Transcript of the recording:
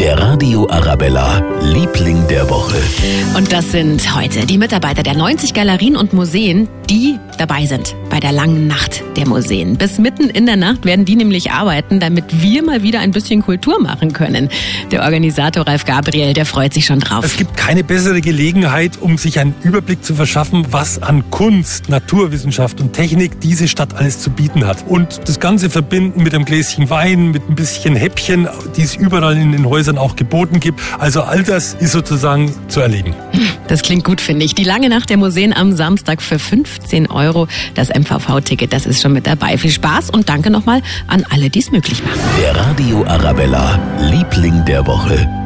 Der Radio Arabella, Liebling der Woche. Und das sind heute die Mitarbeiter der 90 Galerien und Museen, die dabei sind bei der langen Nacht der Museen. Bis mitten in der Nacht werden die nämlich arbeiten, damit wir mal wieder ein bisschen Kultur machen können. Der Organisator Ralf Gabriel, der freut sich schon drauf. Es gibt keine bessere Gelegenheit, um sich einen Überblick zu verschaffen, was an Kunst, Naturwissenschaft und Technik diese Stadt alles zu bieten hat. Und das Ganze verbinden mit einem Gläschen Wein, mit ein bisschen Häppchen, die es überall in den Häusern auch geboten gibt. Also all das ist sozusagen zu erleben. Das klingt gut, finde ich. Die lange Nacht der Museen am Samstag für 15 Euro. Das MVV-Ticket, das ist schon mit dabei. Viel Spaß und danke nochmal an alle, die es möglich machen. Der Radio Arabella, Liebling der Woche.